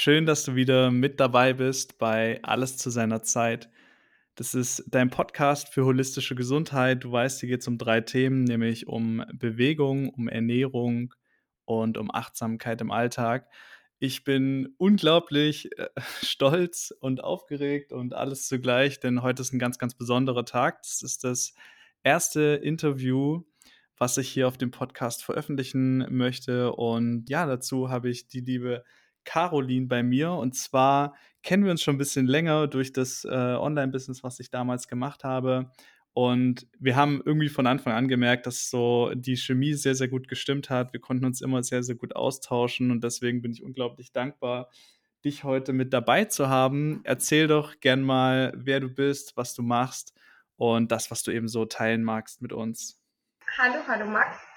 Schön, dass du wieder mit dabei bist bei Alles zu seiner Zeit. Das ist dein Podcast für holistische Gesundheit. Du weißt, hier geht es um drei Themen, nämlich um Bewegung, um Ernährung und um Achtsamkeit im Alltag. Ich bin unglaublich äh, stolz und aufgeregt und alles zugleich, denn heute ist ein ganz, ganz besonderer Tag. Das ist das erste Interview, was ich hier auf dem Podcast veröffentlichen möchte. Und ja, dazu habe ich die liebe Caroline bei mir. Und zwar kennen wir uns schon ein bisschen länger durch das äh, Online-Business, was ich damals gemacht habe. Und wir haben irgendwie von Anfang an gemerkt, dass so die Chemie sehr, sehr gut gestimmt hat. Wir konnten uns immer sehr, sehr gut austauschen. Und deswegen bin ich unglaublich dankbar, dich heute mit dabei zu haben. Erzähl doch gern mal, wer du bist, was du machst und das, was du eben so teilen magst mit uns. Hallo, hallo Max.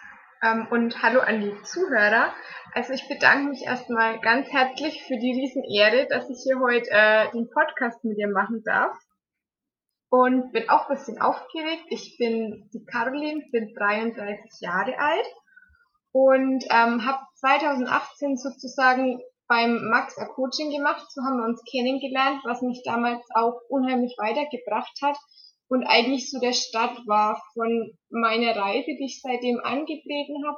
Ähm, und hallo an die Zuhörer. Also ich bedanke mich erstmal ganz herzlich für die Riesenehre, dass ich hier heute äh, den Podcast mit dir machen darf. Und bin auch ein bisschen aufgeregt. Ich bin die Caroline, bin 33 Jahre alt und ähm, habe 2018 sozusagen beim Max a Coaching gemacht. So haben wir uns kennengelernt, was mich damals auch unheimlich weitergebracht hat und eigentlich so der Start war von meiner Reise, die ich seitdem angetreten habe.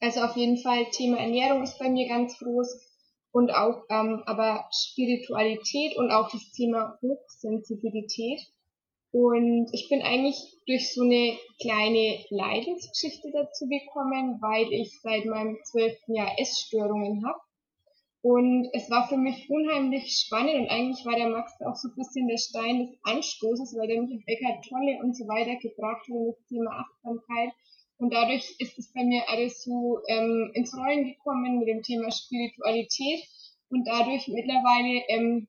Also auf jeden Fall Thema Ernährung ist bei mir ganz groß und auch ähm, aber Spiritualität und auch das Thema Hochsensibilität. Und ich bin eigentlich durch so eine kleine Leidensgeschichte dazu gekommen, weil ich seit meinem zwölften Jahr Essstörungen habe und es war für mich unheimlich spannend und eigentlich war der Max auch so ein bisschen der Stein des Anstoßes, weil der mich auf Eckart Tolle und so weiter gebracht hat in das Thema Achtsamkeit. Und dadurch ist es bei mir alles so ähm, ins Rollen gekommen mit dem Thema Spiritualität. Und dadurch mittlerweile ähm,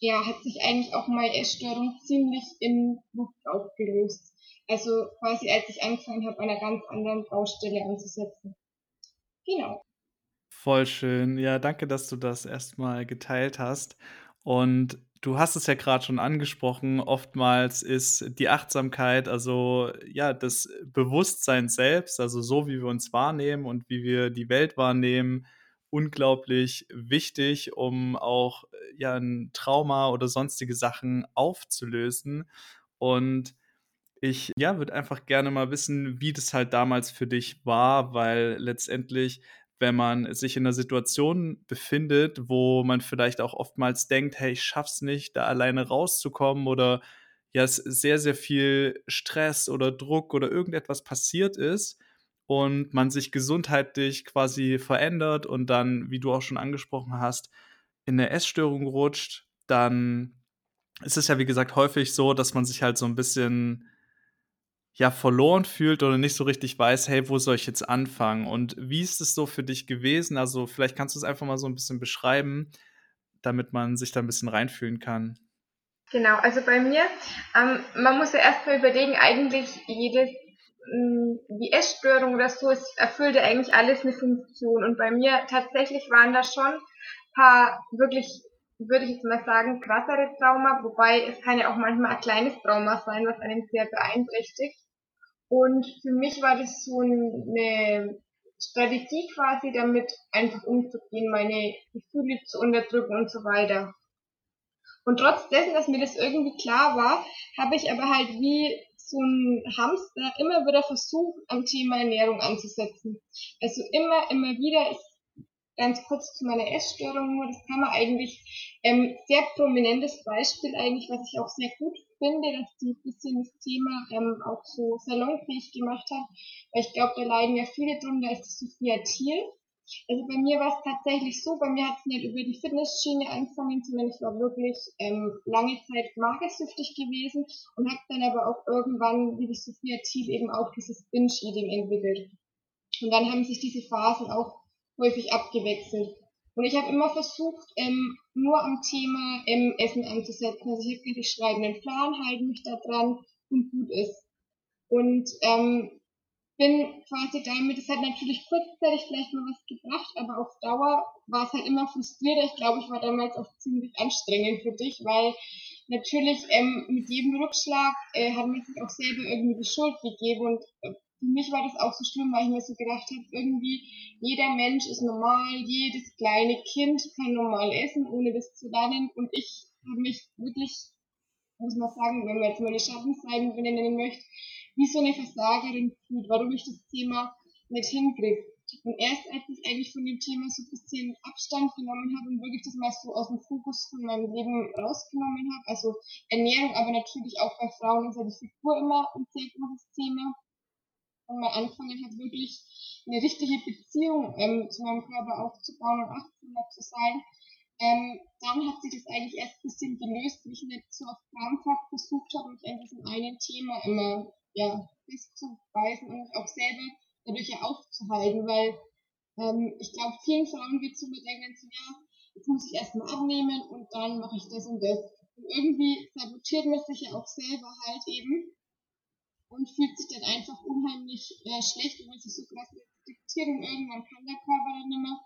ja, hat sich eigentlich auch meine Essstörung ziemlich im Luft aufgelöst. Also quasi als ich angefangen habe, an einer ganz anderen Baustelle anzusetzen. Genau. Voll schön. Ja, danke, dass du das erstmal geteilt hast. Und du hast es ja gerade schon angesprochen, oftmals ist die Achtsamkeit, also ja, das Bewusstsein selbst, also so wie wir uns wahrnehmen und wie wir die Welt wahrnehmen, unglaublich wichtig, um auch ja ein Trauma oder sonstige Sachen aufzulösen. Und ich ja, würde einfach gerne mal wissen, wie das halt damals für dich war, weil letztendlich wenn man sich in einer Situation befindet, wo man vielleicht auch oftmals denkt, hey, ich schaff's nicht, da alleine rauszukommen oder ja, es sehr, sehr viel Stress oder Druck oder irgendetwas passiert ist und man sich gesundheitlich quasi verändert und dann, wie du auch schon angesprochen hast, in eine Essstörung rutscht, dann ist es ja, wie gesagt, häufig so, dass man sich halt so ein bisschen ja verloren fühlt oder nicht so richtig weiß, hey, wo soll ich jetzt anfangen? Und wie ist es so für dich gewesen? Also vielleicht kannst du es einfach mal so ein bisschen beschreiben, damit man sich da ein bisschen reinfühlen kann. Genau, also bei mir, ähm, man muss ja erstmal überlegen, eigentlich jedes hm, die Essstörung oder so, es erfüllt ja eigentlich alles eine Funktion. Und bei mir tatsächlich waren da schon ein paar wirklich, würde ich jetzt mal sagen, krassere Trauma, wobei es kann ja auch manchmal ein kleines Trauma sein, was einen sehr beeinträchtigt. Und für mich war das so eine Strategie quasi, damit einfach umzugehen, meine Gefühle zu unterdrücken und so weiter. Und trotz dessen, dass mir das irgendwie klar war, habe ich aber halt wie so ein Hamster immer wieder versucht, am Thema Ernährung anzusetzen. Also immer, immer wieder ist ganz kurz zu meiner Essstörung nur, das kann man eigentlich, ähm, sehr prominentes Beispiel eigentlich, was ich auch sehr gut finde, dass die ein bisschen das Thema ähm, auch so salonfähig gemacht hat, weil ich glaube, da leiden ja viele drunter, ist die Sophia Thiel. Also bei mir war es tatsächlich so, bei mir hat es nicht über die Fitnessschiene angefangen, sondern ich war wirklich ähm, lange Zeit magersüchtig gewesen und habe dann aber auch irgendwann, wie die Sophia Thiel, eben auch dieses Binge-Eating entwickelt. Und dann haben sich diese Phasen auch häufig abgewechselt. Und ich habe immer versucht, ähm, nur am Thema ähm, Essen anzusetzen. Also ich habe gesagt, ich schreibe einen Plan, halte mich da dran und gut ist. Und ähm, bin quasi damit, es hat natürlich kurzzeitig vielleicht mal was gebracht, aber auf Dauer war es halt immer frustrierend. Ich glaube, ich war damals auch ziemlich anstrengend für dich, weil natürlich ähm, mit jedem Rückschlag äh, hat man sich auch selber irgendwie die Schuld gegeben und äh, für mich war das auch so schlimm, weil ich mir so gedacht habe, irgendwie jeder Mensch ist normal, jedes kleine Kind kann normal essen, ohne das zu lernen. Und ich habe mich wirklich, muss man sagen, wenn man jetzt mal die Schattenseiten benennen möchte, wie so eine Versagerin fühlt, warum ich das Thema nicht hinkriege. Und erst als ich eigentlich von dem Thema so ein bisschen Abstand genommen habe und wirklich das mal so aus dem Fokus von meinem Leben rausgenommen habe, also Ernährung, aber natürlich auch bei Frauen ist ja die Figur immer ein sehr großes Thema, und mal anfangen hat, wirklich eine richtige Beziehung ähm, zu meinem Körper aufzubauen und achtsamer zu sein, ähm, dann hat sich das eigentlich erst ein bisschen gelöst, wie ich nicht so auf krampfhaft versucht habe, mich an diesem einen Thema immer ja, festzuweisen und mich auch selber dadurch ja aufzuhalten, weil ähm, ich glaube, vielen Frauen es so denken, so, ja, jetzt muss ich erstmal abnehmen und dann mache ich das und das. Und irgendwie sabotiert man sich ja auch selber halt eben und fühlt sich dann einfach unheimlich äh, schlecht, wenn man sich so krass respektiert und irgendwann kann der Körper dann nicht mehr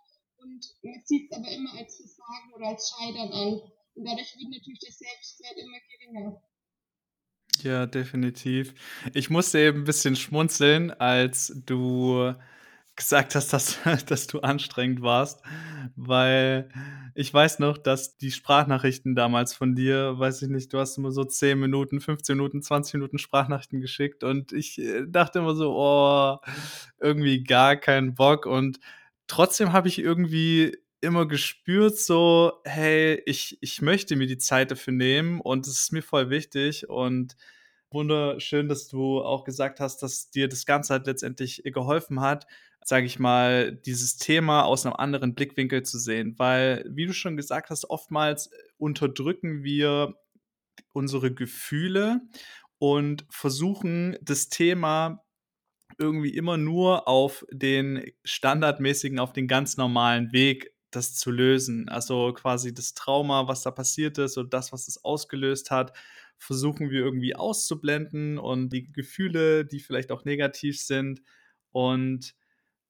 und man sieht es aber immer als Versagen oder als Scheitern an. Und dadurch wird natürlich der Selbstwert immer geringer. Ja, definitiv. Ich musste eben ein bisschen schmunzeln, als du gesagt hast, dass dass du anstrengend warst, weil ich weiß noch, dass die Sprachnachrichten damals von dir weiß ich nicht, du hast immer so 10 Minuten, 15 Minuten, 20 Minuten Sprachnachrichten geschickt und ich, äh, dachte immer so: „Oh, irgendwie gar keinen Bock“ und trotzdem habe ich irgendwie immer gespürt so: „Hey, ich ich möchte mir die Zeit dafür nehmen und es ist mir voll wichtig“ und wunderschön, dass du auch gesagt hast, dass dir das Ganze halt letztendlich geholfen hat, sage ich mal, dieses Thema aus einem anderen Blickwinkel zu sehen. Weil, wie du schon gesagt hast, oftmals äh, unterdrücken wir unsere Gefühle und versuchen das Thema irgendwie immer nur auf den standardmäßigen, auf den ganz normalen Weg das zu lösen. Also quasi das Trauma, was da passiert ist und das, was es ausgelöst hat, versuchen wir irgendwie auszublenden und die Gefühle, die vielleicht auch negativ sind. Und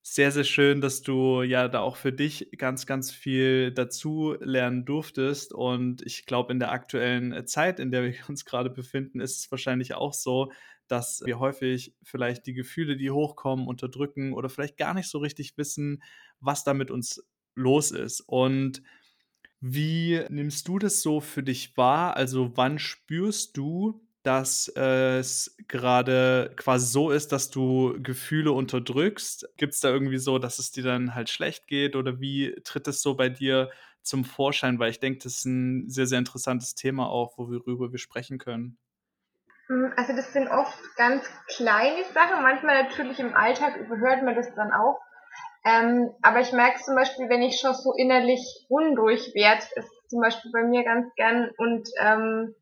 sehr, sehr schön, dass du ja da auch für dich ganz, ganz viel dazu lernen durftest. Und ich glaube, in der aktuellen Zeit, in der wir uns gerade befinden, ist es wahrscheinlich auch so, dass wir häufig vielleicht die Gefühle, die hochkommen, unterdrücken oder vielleicht gar nicht so richtig wissen, was da mit uns los ist. Und wie nimmst du das so für dich wahr? Also, wann spürst du, dass es gerade quasi so ist, dass du Gefühle unterdrückst? Gibt's da irgendwie so, dass es dir dann halt schlecht geht oder wie tritt es so bei dir zum Vorschein? Weil ich denke, das ist ein sehr, sehr interessantes Thema auch, worüber wir sprechen können. Hm, also, das sind oft ganz kleine Sachen. Manchmal natürlich im Alltag überhört man das dann auch. Ähm, aber ich merke zum Beispiel, wenn ich schon so innerlich unruhig werde, ist zum Beispiel bei mir ganz gern und ähm,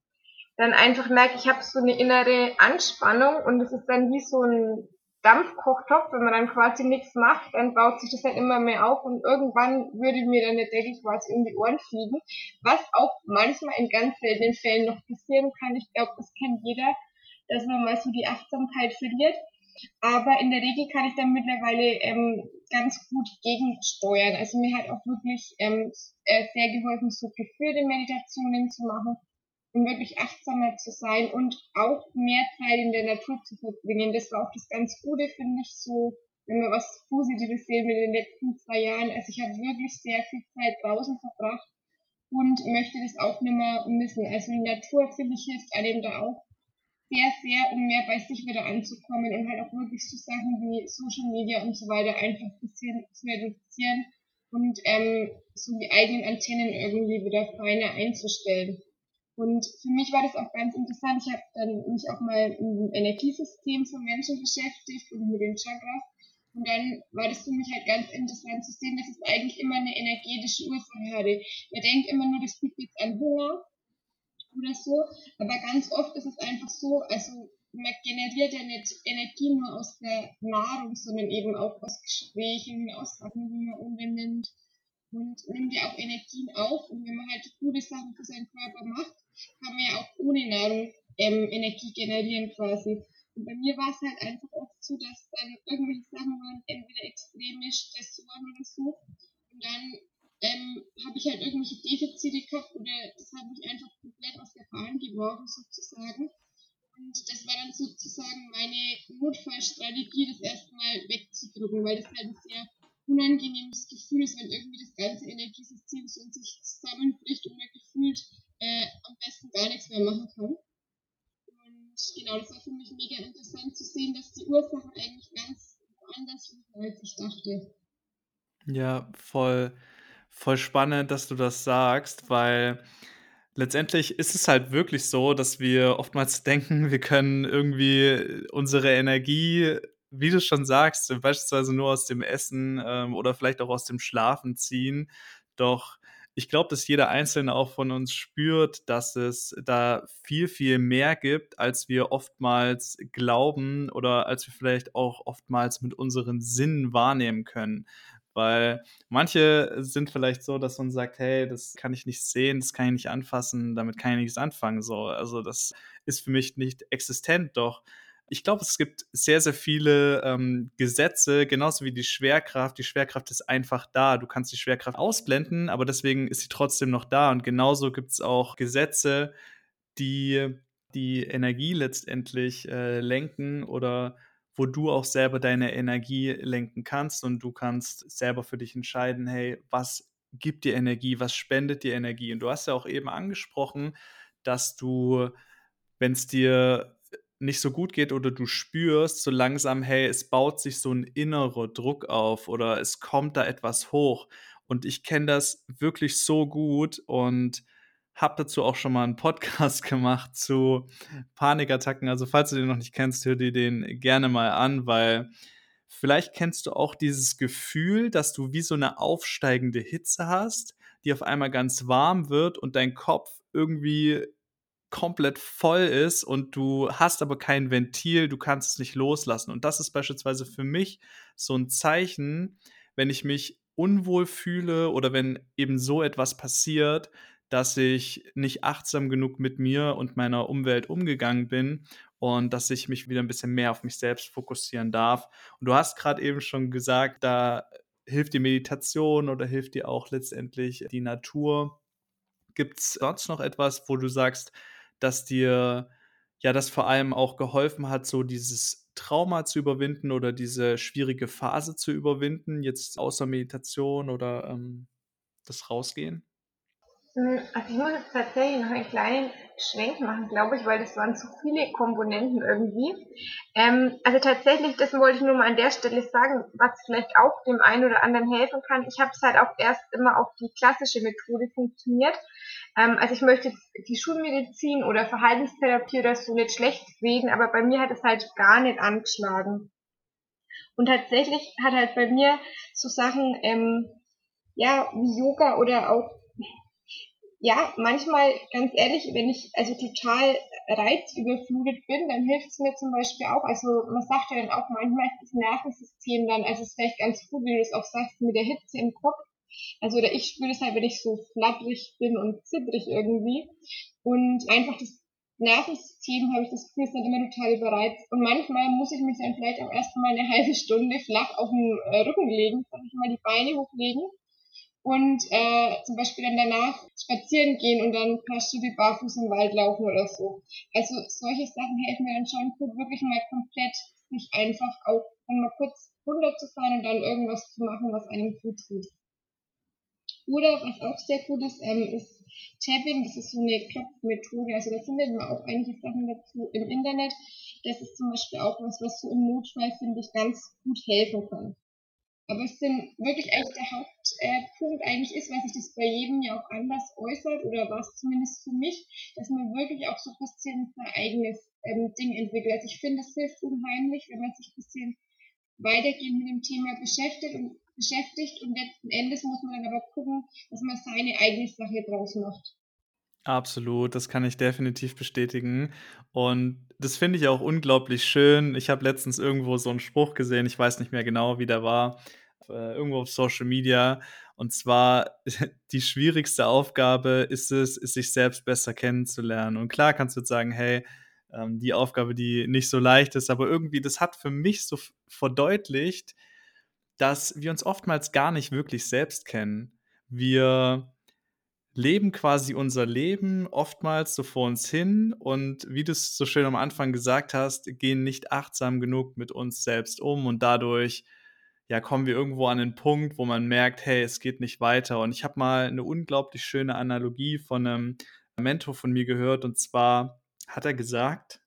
dann einfach merke, ich habe so eine innere Anspannung und es ist dann wie so ein Dampfkochtopf, wenn man dann quasi nichts macht, dann baut sich das halt immer mehr auf und irgendwann würde mir dann der Deckel quasi um die Ohren fliegen, was auch manchmal in ganz seltenen Fällen noch passieren kann. Ich glaube, das kennt jeder, dass man mal so die Achtsamkeit verliert. Aber in der Regel kann ich dann mittlerweile ähm, ganz gut gegensteuern. Also mir hat auch wirklich ähm, äh, sehr geholfen, so geführte Meditationen zu machen, um wirklich achtsamer zu sein und auch mehr Zeit in der Natur zu verbringen. Das war auch das ganz Gute, finde ich, so, wenn wir was Positives sehen mit den letzten zwei Jahren. Also ich habe wirklich sehr viel Zeit draußen verbracht und möchte das auch nicht mehr missen. Also die Natur, finde ich, hilft einem da auch sehr, sehr, um mehr bei sich wieder anzukommen und halt auch wirklich so Sachen wie Social Media und so weiter einfach ein bisschen zu reduzieren und ähm, so die eigenen Antennen irgendwie wieder feiner einzustellen. Und für mich war das auch ganz interessant. Ich habe dann mich auch mal mit dem Energiesystem von Menschen beschäftigt und mit den Chakras. Und dann war das für mich halt ganz interessant zu sehen, dass es eigentlich immer eine energetische Ursache hatte. Man denkt immer nur, das liegt jetzt an Hunger oder so. Aber ganz oft ist es einfach so, also man generiert ja nicht Energie nur aus der Nahrung, sondern eben auch aus Gesprächen, aus Sachen, die man umwendet und nimmt ja auch Energien auf. Und wenn man halt gute Sachen für seinen Körper macht, kann man ja auch ohne Nahrung ähm, Energie generieren quasi. Und bei mir war es halt einfach oft so, dass dann irgendwelche Sachen waren, entweder extreme Stressoren oder so. Und dann ähm, habe ich halt irgendwelche Defizite gehabt oder das hat mich einfach komplett aus der Bahn geworfen sozusagen. Und das war dann sozusagen meine Notfallstrategie, das erstmal wegzudrücken, weil das halt ein sehr unangenehmes Gefühl ist, wenn irgendwie das ganze Energiesystem so in sich zusammenbricht und man gefühlt äh, am besten gar nichts mehr machen kann. Und genau, das war für mich mega interessant zu sehen, dass die Ursachen eigentlich ganz anders liegen, als ich dachte. Ja, voll, voll spannend, dass du das sagst, weil letztendlich ist es halt wirklich so, dass wir oftmals denken, wir können irgendwie unsere Energie, wie du schon sagst, beispielsweise nur aus dem Essen ähm, oder vielleicht auch aus dem Schlafen ziehen. Doch ich glaube, dass jeder Einzelne auch von uns spürt, dass es da viel, viel mehr gibt, als wir oftmals glauben oder als wir vielleicht auch oftmals mit unseren Sinnen wahrnehmen können. Weil manche sind vielleicht so, dass man sagt, hey, das kann ich nicht sehen, das kann ich nicht anfassen, damit kann ich nichts anfangen. So, also das ist für mich nicht existent, doch ich glaube, es gibt sehr, sehr viele ähm, Gesetze, genauso wie die Schwerkraft. Die Schwerkraft ist einfach da. Du kannst die Schwerkraft ausblenden, aber deswegen ist sie trotzdem noch da. Und genauso gibt es auch Gesetze, die die Energie letztendlich äh, lenken oder wo du auch selber deine Energie lenken kannst und du kannst selber für dich entscheiden, hey, was gibt dir Energie, was spendet dir Energie? Und du hast ja auch eben angesprochen, dass du, wenn es dir nicht so gut geht oder du spürst so langsam, hey, es baut sich so ein innerer Druck auf oder es kommt da etwas hoch. Und ich kenne das wirklich so gut und habe dazu auch schon mal einen Podcast gemacht zu Panikattacken. Also falls du den noch nicht kennst, hör dir den gerne mal an, weil vielleicht kennst du auch dieses Gefühl, dass du wie so eine aufsteigende Hitze hast, die auf einmal ganz warm wird und dein Kopf irgendwie komplett voll ist und du hast aber kein Ventil, du kannst es nicht loslassen. Und das ist beispielsweise für mich so ein Zeichen, wenn ich mich unwohl fühle oder wenn eben so etwas passiert, dass ich nicht achtsam genug mit mir und meiner Umwelt umgegangen bin und dass ich mich wieder ein bisschen mehr auf mich selbst fokussieren darf. Und du hast gerade eben schon gesagt, da hilft die Meditation oder hilft dir auch letztendlich die Natur. Gibt es sonst noch etwas, wo du sagst, dass dir ja das vor allem auch geholfen hat, so dieses Trauma zu überwinden oder diese schwierige Phase zu überwinden, jetzt außer Meditation oder ähm, das Rausgehen? Hm, also ich muss jetzt tatsächlich noch einen kleinen Schwenk machen, glaube ich, weil das waren zu viele Komponenten irgendwie. Ähm, also tatsächlich, das wollte ich nur mal an der Stelle sagen, was vielleicht auch dem einen oder anderen helfen kann. Ich habe es halt auch erst immer auf die klassische Methode funktioniert. Ähm, also ich möchte die Schulmedizin oder Verhaltenstherapie oder so nicht schlecht reden, aber bei mir hat es halt gar nicht angeschlagen. Und tatsächlich hat halt bei mir so Sachen, ähm, ja, wie Yoga oder auch ja, manchmal, ganz ehrlich, wenn ich also total reizüberflutet bin, dann hilft es mir zum Beispiel auch, also man sagt ja dann auch manchmal ist das Nervensystem dann, also es ist vielleicht ganz gut, wie du es auch sagst, mit der Hitze im Kopf. Also oder ich spüre das halt, wenn ich so flattrig bin und zittrig irgendwie. Und einfach das Nervensystem, habe ich das Gefühl, ist dann immer total überreizt. Und manchmal muss ich mich dann vielleicht auch erstmal eine halbe Stunde flach auf den äh, Rücken legen, sag ich mal, die Beine hochlegen und äh, zum Beispiel dann danach spazieren gehen und dann ein paar Schritte barfuß im Wald laufen oder so. Also solche Sachen helfen mir dann schon gut, wirklich mal komplett sich einfach auch mal kurz runterzufahren und dann irgendwas zu machen, was einem gut tut. Oder was auch sehr gut ist, ähm, ist Tapping, das ist so eine Klopfmethode, also da findet man auch einige Sachen dazu im Internet. Das ist zum Beispiel auch was, was so im Notfall, finde ich, ganz gut helfen kann. Aber es sind wirklich eigentlich der Hauptpunkt eigentlich ist, weil sich das bei jedem ja auch anders äußert oder was zumindest für mich, dass man wirklich auch so ein bisschen sein eigenes ähm, Ding entwickelt. Also ich finde, es hilft unheimlich, wenn man sich ein bisschen weitergehend mit dem Thema beschäftigt und beschäftigt und letzten Endes muss man dann aber gucken, dass man seine eigene Sache draus macht. Absolut, das kann ich definitiv bestätigen. Und das finde ich auch unglaublich schön. Ich habe letztens irgendwo so einen Spruch gesehen, ich weiß nicht mehr genau, wie der war, äh, irgendwo auf Social Media. Und zwar, die schwierigste Aufgabe ist es, ist sich selbst besser kennenzulernen. Und klar kannst du jetzt sagen, hey, ähm, die Aufgabe, die nicht so leicht ist, aber irgendwie, das hat für mich so verdeutlicht, dass wir uns oftmals gar nicht wirklich selbst kennen. Wir leben quasi unser Leben oftmals so vor uns hin und wie du es so schön am Anfang gesagt hast, gehen nicht achtsam genug mit uns selbst um und dadurch ja, kommen wir irgendwo an den Punkt, wo man merkt, hey, es geht nicht weiter. Und ich habe mal eine unglaublich schöne Analogie von einem Mentor von mir gehört und zwar hat er gesagt,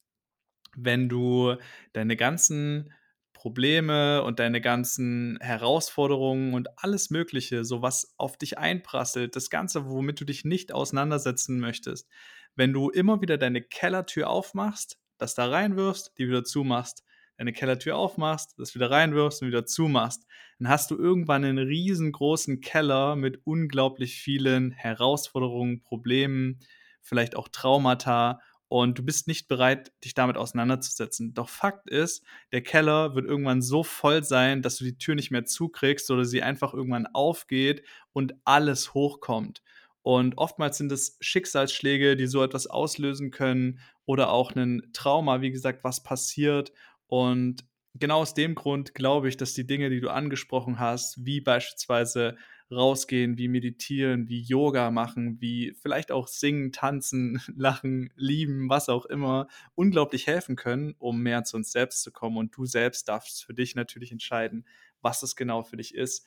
wenn du deine ganzen Probleme und deine ganzen Herausforderungen und alles Mögliche, so was auf dich einprasselt, das Ganze, womit du dich nicht auseinandersetzen möchtest, wenn du immer wieder deine Kellertür aufmachst, das da reinwirfst, die wieder zumachst, deine Kellertür aufmachst, das wieder reinwirfst und wieder zumachst, dann hast du irgendwann einen riesengroßen Keller mit unglaublich vielen Herausforderungen, Problemen, vielleicht auch Traumata und du bist nicht bereit, dich damit auseinanderzusetzen. Doch Fakt ist, der Keller wird irgendwann so voll sein, dass du die Tür nicht mehr zukriegst oder sie einfach irgendwann aufgeht und alles hochkommt. Und oftmals sind es Schicksalsschläge, die so etwas auslösen können oder auch ein Trauma, wie gesagt, was passiert. Und genau aus dem Grund glaube ich, dass die Dinge, die du angesprochen hast, wie beispielsweise rausgehen, wie meditieren, wie Yoga machen, wie vielleicht auch singen, tanzen, lachen, lieben, was auch immer, unglaublich helfen können, um mehr zu uns selbst zu kommen. Und du selbst darfst für dich natürlich entscheiden, was es genau für dich ist.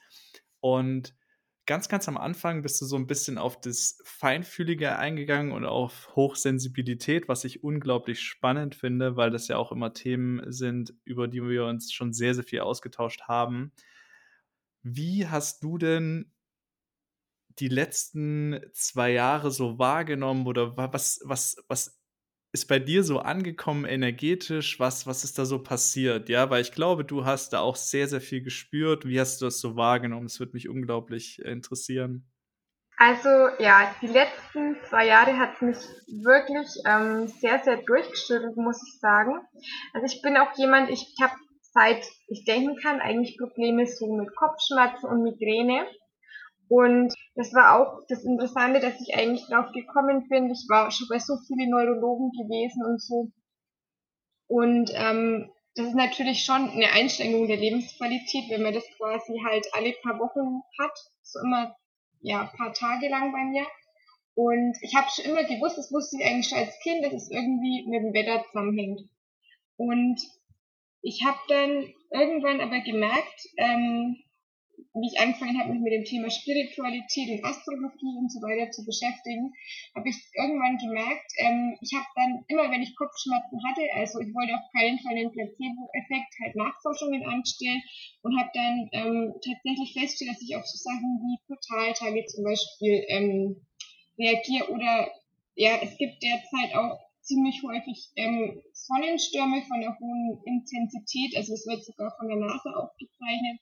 Und ganz, ganz am Anfang bist du so ein bisschen auf das Feinfühlige eingegangen und auf Hochsensibilität, was ich unglaublich spannend finde, weil das ja auch immer Themen sind, über die wir uns schon sehr, sehr viel ausgetauscht haben. Wie hast du denn die letzten zwei Jahre so wahrgenommen oder was, was, was ist bei dir so angekommen energetisch? Was, was ist da so passiert? Ja, weil ich glaube, du hast da auch sehr, sehr viel gespürt. Wie hast du das so wahrgenommen? Es würde mich unglaublich äh, interessieren. Also ja, die letzten zwei Jahre hat mich wirklich ähm, sehr, sehr durchgeschüttelt, muss ich sagen. Also ich bin auch jemand, ich habe seit ich denken kann eigentlich Probleme so mit Kopfschmerzen und Migräne. Und das war auch das Interessante, dass ich eigentlich drauf gekommen bin. Ich war schon bei so vielen Neurologen gewesen und so. Und ähm, das ist natürlich schon eine Einschränkung der Lebensqualität, wenn man das quasi halt alle paar Wochen hat. So immer, ja, paar Tage lang bei mir. Und ich habe schon immer gewusst, das wusste ich eigentlich schon als Kind, dass es irgendwie mit dem Wetter zusammenhängt. Und ich habe dann irgendwann aber gemerkt, ähm, wie ich angefangen habe, mich mit dem Thema Spiritualität und Astrologie und so weiter zu beschäftigen, habe ich irgendwann gemerkt, ähm, ich habe dann immer, wenn ich Kopfschmerzen hatte, also ich wollte auf keinen Fall den Placebo-Effekt, halt Nachforschungen anstellen und habe dann ähm, tatsächlich festgestellt, dass ich auf so Sachen wie Portaltage zum Beispiel ähm, reagiere oder ja, es gibt derzeit auch ziemlich häufig ähm, Sonnenstürme von einer hohen Intensität, also es wird sogar von der NASA aufgezeichnet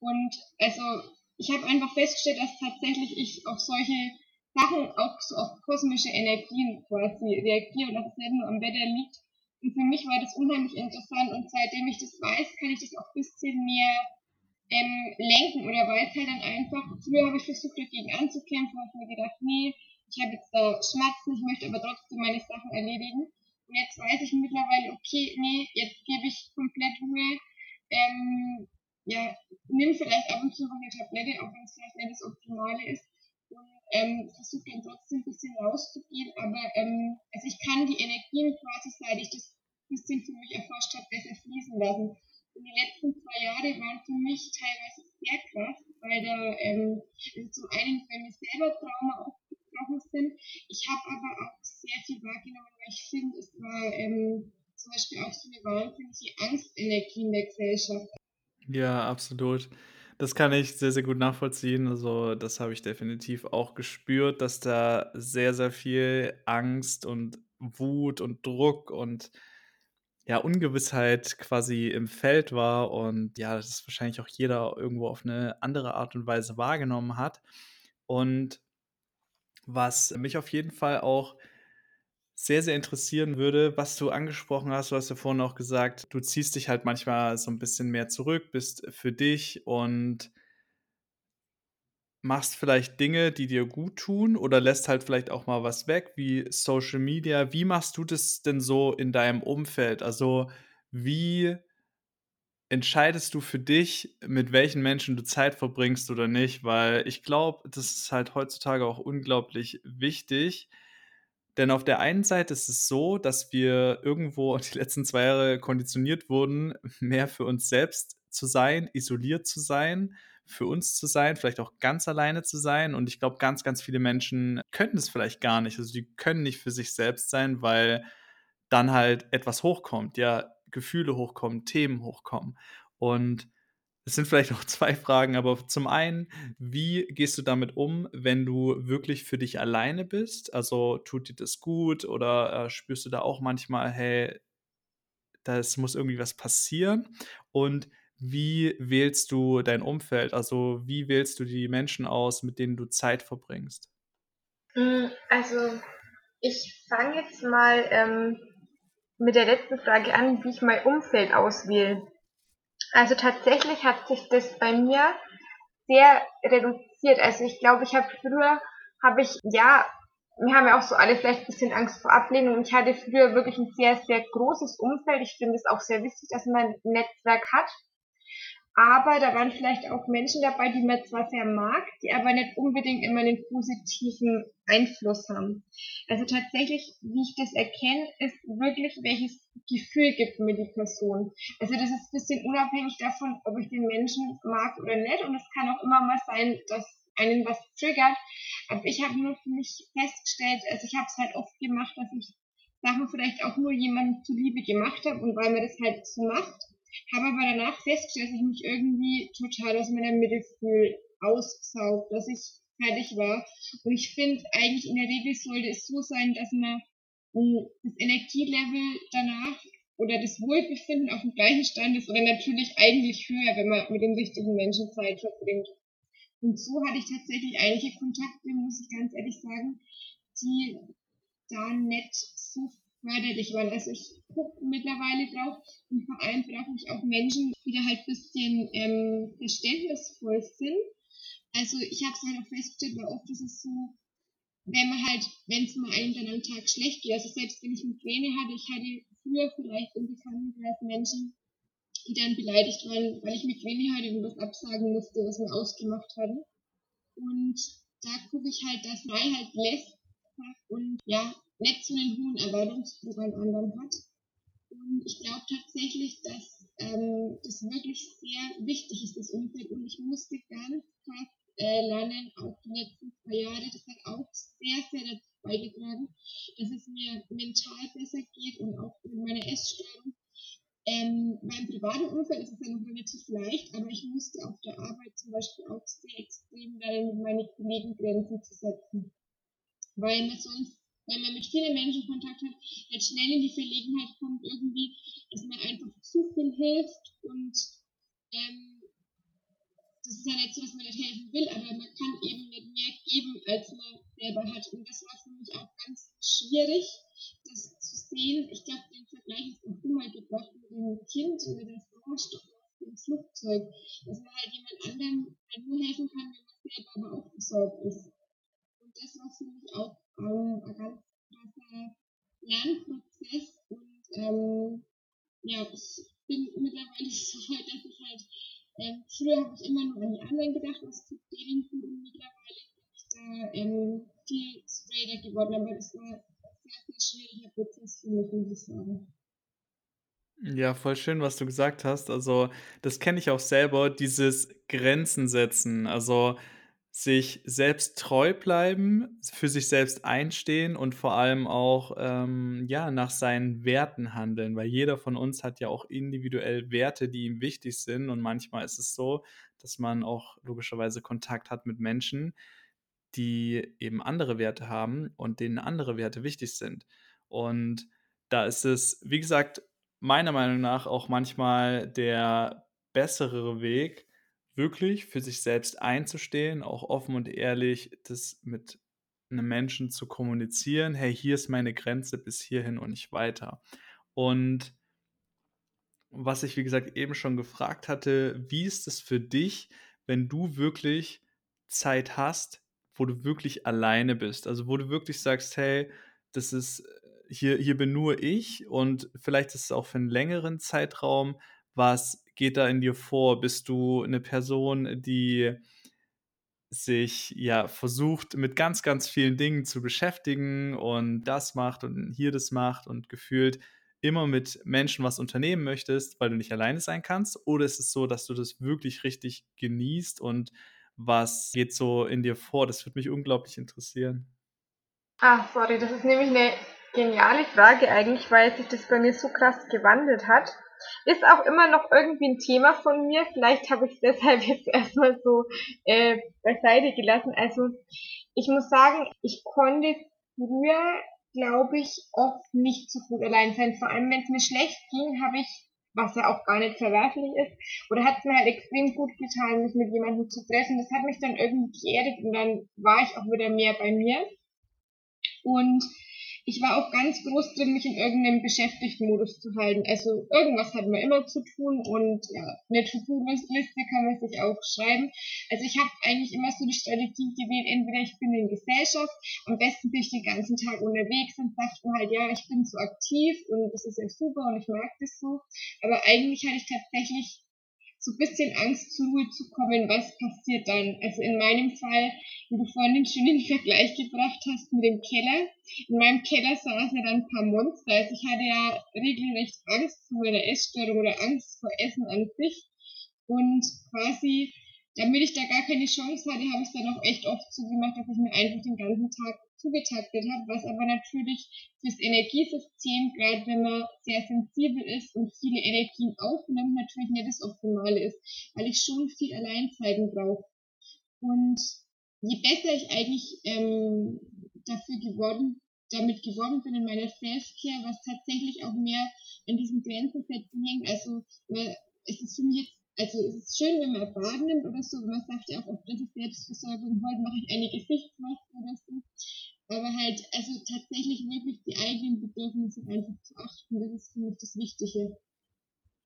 und also ich habe einfach festgestellt, dass tatsächlich ich auf solche Sachen, auch so auf kosmische Energien quasi reagiere und dass es nicht nur am Wetter liegt. Und für mich war das unheimlich interessant und seitdem ich das weiß, kann ich das auch ein bisschen mehr ähm, lenken oder weiß halt dann einfach, früher habe ich versucht dagegen anzukämpfen, habe mir gedacht, nee, ich habe jetzt da Schmerzen, ich möchte aber trotzdem meine Sachen erledigen. Und jetzt weiß ich mittlerweile, okay, nee, jetzt gebe ich komplett Ruhe, ähm, ja, nimm vielleicht ab und zu eine Tablette, auch wenn es vielleicht nicht das Optimale ist. Und ähm, versuche dann trotzdem ein bisschen rauszugehen. Aber ähm, also ich kann die Energien quasi, seit ich das bisschen für mich erforscht habe, besser fließen lassen. Und die letzten zwei Jahre waren für mich teilweise sehr krass, weil da ähm, also zum einen bei mir selber Trauma aufgebrochen sind. Ich habe aber auch sehr viel wahrgenommen, weil ich finde, es war ähm, zum Beispiel auch so eine wahnsinnige Angstenergie in der Gesellschaft. Ja, absolut. Das kann ich sehr, sehr gut nachvollziehen. Also, das habe ich definitiv auch gespürt, dass da sehr, sehr viel Angst und Wut und Druck und ja, Ungewissheit quasi im Feld war und ja, das wahrscheinlich auch jeder irgendwo auf eine andere Art und Weise wahrgenommen hat. Und was mich auf jeden Fall auch sehr, sehr interessieren würde, was du angesprochen hast. Du hast ja vorhin auch gesagt, du ziehst dich halt manchmal so ein bisschen mehr zurück, bist für dich und machst vielleicht Dinge, die dir gut tun oder lässt halt vielleicht auch mal was weg, wie Social Media. Wie machst du das denn so in deinem Umfeld? Also, wie entscheidest du für dich, mit welchen Menschen du Zeit verbringst oder nicht? Weil ich glaube, das ist halt heutzutage auch unglaublich wichtig. Denn auf der einen Seite ist es so, dass wir irgendwo die letzten zwei Jahre konditioniert wurden, mehr für uns selbst zu sein, isoliert zu sein, für uns zu sein, vielleicht auch ganz alleine zu sein. Und ich glaube, ganz, ganz viele Menschen können es vielleicht gar nicht. Also die können nicht für sich selbst sein, weil dann halt etwas hochkommt, ja, Gefühle hochkommen, Themen hochkommen. Und es sind vielleicht auch zwei Fragen, aber zum einen, wie gehst du damit um, wenn du wirklich für dich alleine bist? Also tut dir das gut oder äh, spürst du da auch manchmal, hey, das muss irgendwie was passieren? Und wie wählst du dein Umfeld? Also wie wählst du die Menschen aus, mit denen du Zeit verbringst? Hm, also ich fange jetzt mal ähm, mit der letzten Frage an, wie ich mein Umfeld auswähle. Also tatsächlich hat sich das bei mir sehr reduziert. Also ich glaube, ich habe früher, habe ich, ja, wir haben ja auch so alle vielleicht ein bisschen Angst vor Ablehnung. Ich hatte früher wirklich ein sehr, sehr großes Umfeld. Ich finde es auch sehr wichtig, dass man ein Netzwerk hat. Aber da waren vielleicht auch Menschen dabei, die man zwar sehr mag, die aber nicht unbedingt immer einen positiven Einfluss haben. Also tatsächlich, wie ich das erkenne, ist wirklich, welches Gefühl gibt mir die Person. Also das ist ein bisschen unabhängig davon, ob ich den Menschen mag oder nicht. Und es kann auch immer mal sein, dass einen was triggert. Aber ich habe nur für mich festgestellt, also ich habe es halt oft gemacht, dass ich Sachen vielleicht auch nur jemandem zuliebe gemacht habe und weil man das halt so macht habe aber danach festgestellt, dass ich mich irgendwie total aus meiner Mitte fühle, ausgesaugt, dass ich fertig war. Und ich finde, eigentlich in der Regel sollte es so sein, dass man das Energielevel danach oder das Wohlbefinden auf dem gleichen Stand ist oder natürlich eigentlich höher, wenn man mit dem richtigen Menschen Zeit verbringt. Und so hatte ich tatsächlich einige Kontakte, muss ich ganz ehrlich sagen, die da nicht so förderlich waren. Also ich gucke mittlerweile drauf und vor allem brauche ich auch Menschen, die da halt ein bisschen ähm, verständnisvoll sind. Also ich habe es halt auch festgestellt, weil oft ist es so, wenn man halt, wenn es mal einem dann am Tag schlecht geht, also selbst wenn ich Migräne hatte, ich hatte früher vielleicht im Bekanntenkreis Menschen, die dann beleidigt waren, weil ich Migräne hatte und was absagen musste, was wir ausgemacht hatten. Und da gucke ich halt, dass man halt lässt und ja, nicht so einen hohen Erwartungsdruck an anderen hat. Und ich glaube tatsächlich, dass ähm, das wirklich sehr wichtig ist, das Umfeld. Und ich musste ganz krass äh, lernen, auch die letzten zwei Jahre, das hat auch sehr, sehr dazu beigetragen, dass es mir mental besser geht und auch mit meiner Essstörung. Ähm, beim privaten Umfeld ist es ja noch relativ leicht, aber ich musste auf der Arbeit zum Beispiel auch sehr extrem lernen, meine Kollegen Grenzen zu setzen. Weil man sonst wenn man mit vielen Menschen Kontakt hat, halt schnell in die Verlegenheit kommt, irgendwie, dass man einfach zu viel hilft und ähm, das ist ja nicht so, dass man nicht helfen will, aber man kann eben nicht mehr geben, als man selber hat. Und das war für mich auch ganz schwierig, das zu sehen. Ich glaube, den Vergleich ist auch mal gebracht mit dem Kind, mit dem Sauerstoff im Flugzeug, dass man halt jemand anderem halt nur helfen kann, wenn man selber aber auch versorgt ist. Und das war für mich auch ähm, ein ganz krasser Lernprozess und ähm, ja, ich bin mittlerweile so weit, dass ich halt, ähm, früher habe ich immer nur an die anderen gedacht, was tut denen gut und mittlerweile bin ich da ähm, viel straighter geworden, aber das war ein sehr, sehr schwieriger Prozess für mich, muss ich sagen. Ja, voll schön, was du gesagt hast. Also, das kenne ich auch selber, dieses Grenzen setzen. Also, sich selbst treu bleiben, für sich selbst einstehen und vor allem auch, ähm, ja, nach seinen Werten handeln, weil jeder von uns hat ja auch individuell Werte, die ihm wichtig sind und manchmal ist es so, dass man auch logischerweise Kontakt hat mit Menschen, die eben andere Werte haben und denen andere Werte wichtig sind. Und da ist es, wie gesagt, meiner Meinung nach auch manchmal der bessere Weg, wirklich für sich selbst einzustehen, auch offen und ehrlich das mit einem Menschen zu kommunizieren, hey, hier ist meine Grenze bis hierhin und nicht weiter. Und was ich, wie gesagt, eben schon gefragt hatte, wie ist es für dich, wenn du wirklich Zeit hast, wo du wirklich alleine bist? Also wo du wirklich sagst, hey, das ist, hier, hier bin nur ich und vielleicht ist es auch für einen längeren Zeitraum Was geht da in dir vor? Bist du eine Person, die sich ja versucht, mit ganz, ganz vielen Dingen zu beschäftigen und das macht und hier das macht und gefühlt immer mit Menschen was unternehmen möchtest, weil du nicht alleine sein kannst? Oder ist es so, dass du das wirklich richtig genießt und was geht so in dir vor? Das würde mich unglaublich interessieren. Ah, sorry, das ist nämlich eine geniale Frage eigentlich, weil sich das bei mir so krass gewandelt hat. Ist auch immer noch irgendwie ein Thema von mir. Vielleicht habe ich es deshalb jetzt erstmal so äh, beiseite gelassen. Also ich muss sagen, ich konnte früher, glaube ich, oft nicht so gut allein sein. Vor allem, wenn es mir schlecht ging, habe ich, was ja auch gar nicht verwerflich ist, oder hat es mir halt extrem gut getan, mich mit jemandem zu treffen. Das hat mich dann irgendwie geerdet und dann war ich auch wieder mehr bei mir. Und ich war auch ganz groß drin, mich in irgendeinem Beschäftigten-Modus zu halten. Also irgendwas hatten wir immer zu tun und ja, eine To-Do-Liste kann man sich auch schreiben. Also ich habe eigentlich immer so die Strategie gewählt, entweder ich bin in Gesellschaft, am besten bin ich den ganzen Tag unterwegs und dachte halt, ja, ich bin so aktiv und das ist ja super und ich mag das so. Aber eigentlich hatte ich tatsächlich so ein bisschen Angst zur Ruhe zu kommen, was passiert dann? Also in meinem Fall, wie du vorhin den schönen Vergleich gebracht hast mit dem Keller. In meinem Keller saßen ja dann ein paar Monster. Also ich hatte ja regelrecht Angst vor einer Essstörung oder Angst vor Essen an sich. Und quasi damit ich da gar keine Chance hatte, habe ich es dann auch echt oft so gemacht, dass ich mir einfach den ganzen Tag zugetaktet habe, was aber natürlich fürs Energiesystem, gerade wenn man sehr sensibel ist und viele Energien aufnimmt, natürlich nicht das Optimale ist, weil ich schon viel Alleinzeiten brauche. Und je besser ich eigentlich ähm, dafür geworden, damit geworden bin in meiner Selfcare, was tatsächlich auch mehr in diesen Grenzen setzen hängt, also es ist für mich jetzt also es ist schön, wenn man Baden nimmt oder so, man sagt ja auch oft, das ist Selbstversorgung, heute mache ich eine Gesichtsmaske oder so. Aber halt, also tatsächlich wirklich die eigenen Bedürfnisse einfach zu achten, das ist für mich das Wichtige.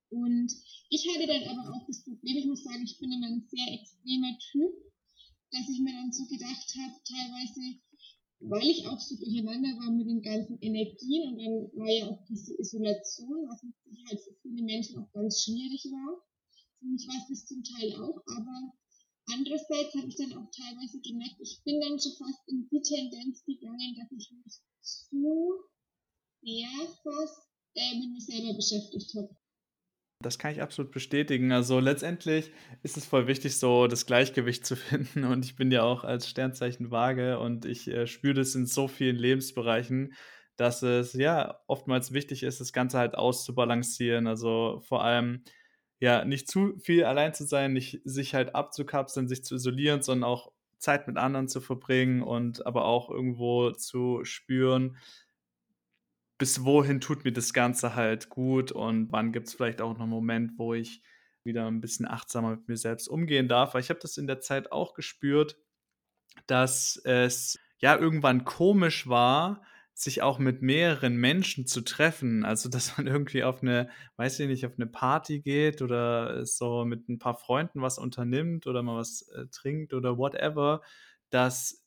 Und ich hatte dann aber auch das Problem, ich muss sagen, ich bin immer ein sehr extremer Typ, dass ich mir dann so gedacht habe, teilweise, weil ich auch so durcheinander war mit den ganzen Energien und dann war ja auch diese Isolation, was mit Sicherheit für viele Menschen auch ganz schwierig war ich weiß das zum Teil auch, aber andererseits habe ich dann auch teilweise gemerkt, ich bin dann schon fast in die Tendenz gegangen, dass ich mich zu sehr fast äh, mit mir selber beschäftigt habe. Das kann ich absolut bestätigen. Also letztendlich ist es voll wichtig, so das Gleichgewicht zu finden. Und ich bin ja auch als Sternzeichen vage und ich äh, spüre das in so vielen Lebensbereichen, dass es ja oftmals wichtig ist, das Ganze halt auszubalancieren. Also vor allem ja, nicht zu viel allein zu sein, nicht sich halt abzukapseln, sich zu isolieren, sondern auch Zeit mit anderen zu verbringen und aber auch irgendwo zu spüren, bis wohin tut mir das Ganze halt gut und wann gibt es vielleicht auch noch einen Moment, wo ich wieder ein bisschen achtsamer mit mir selbst umgehen darf. Weil ich habe das in der Zeit auch gespürt, dass es ja irgendwann komisch war, sich auch mit mehreren Menschen zu treffen. Also, dass man irgendwie auf eine, weiß ich nicht, auf eine Party geht oder so mit ein paar Freunden was unternimmt oder mal was äh, trinkt oder whatever, dass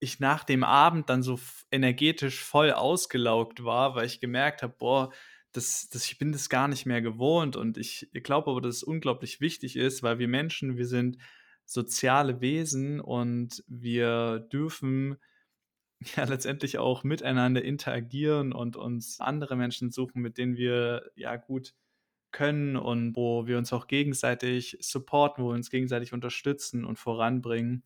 ich nach dem Abend dann so energetisch voll ausgelaugt war, weil ich gemerkt habe, boah, das, das, ich bin das gar nicht mehr gewohnt und ich, ich glaube aber, dass es unglaublich wichtig ist, weil wir Menschen, wir sind soziale Wesen und wir dürfen ja letztendlich auch miteinander interagieren und uns andere Menschen suchen, mit denen wir ja gut können und wo wir uns auch gegenseitig supporten, wo wir uns gegenseitig unterstützen und voranbringen.